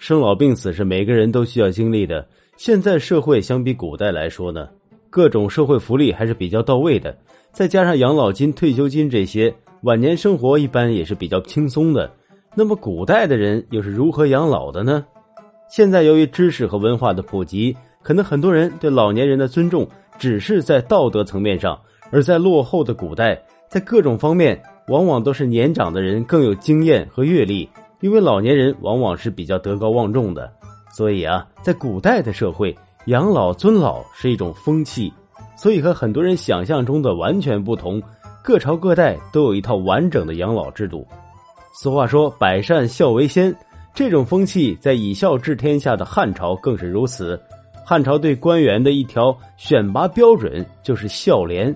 生老病死是每个人都需要经历的。现在社会相比古代来说呢，各种社会福利还是比较到位的，再加上养老金、退休金这些，晚年生活一般也是比较轻松的。那么古代的人又是如何养老的呢？现在由于知识和文化的普及，可能很多人对老年人的尊重只是在道德层面上，而在落后的古代，在各种方面往往都是年长的人更有经验和阅历，因为老年人往往是比较德高望重的，所以啊，在古代的社会，养老尊老是一种风气，所以和很多人想象中的完全不同。各朝各代都有一套完整的养老制度。俗话说“百善孝为先”，这种风气在以孝治天下的汉朝更是如此。汉朝对官员的一条选拔标准就是孝廉，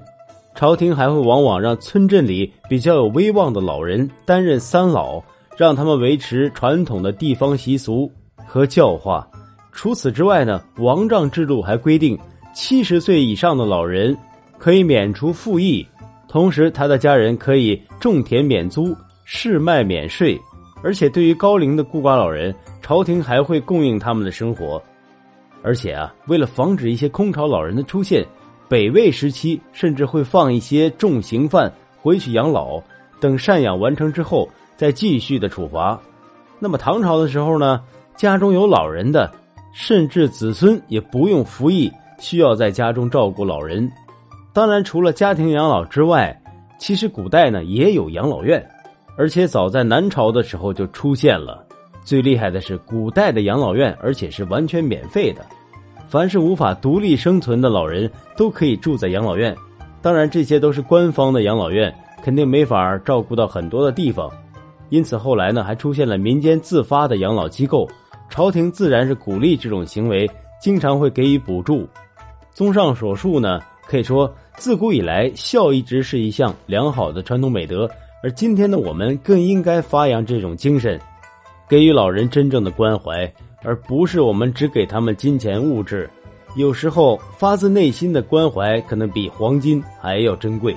朝廷还会往往让村镇里比较有威望的老人担任三老，让他们维持传统的地方习俗和教化。除此之外呢，王杖制度还规定，七十岁以上的老人可以免除赋役，同时他的家人可以种田免租。市卖免税，而且对于高龄的孤寡老人，朝廷还会供应他们的生活。而且啊，为了防止一些空巢老人的出现，北魏时期甚至会放一些重刑犯回去养老，等赡养完成之后再继续的处罚。那么唐朝的时候呢，家中有老人的，甚至子孙也不用服役，需要在家中照顾老人。当然，除了家庭养老之外，其实古代呢也有养老院。而且早在南朝的时候就出现了。最厉害的是，古代的养老院，而且是完全免费的。凡是无法独立生存的老人，都可以住在养老院。当然，这些都是官方的养老院，肯定没法照顾到很多的地方。因此，后来呢，还出现了民间自发的养老机构。朝廷自然是鼓励这种行为，经常会给予补助。综上所述呢，可以说，自古以来，孝一直是一项良好的传统美德。而今天的我们更应该发扬这种精神，给予老人真正的关怀，而不是我们只给他们金钱物质。有时候发自内心的关怀，可能比黄金还要珍贵。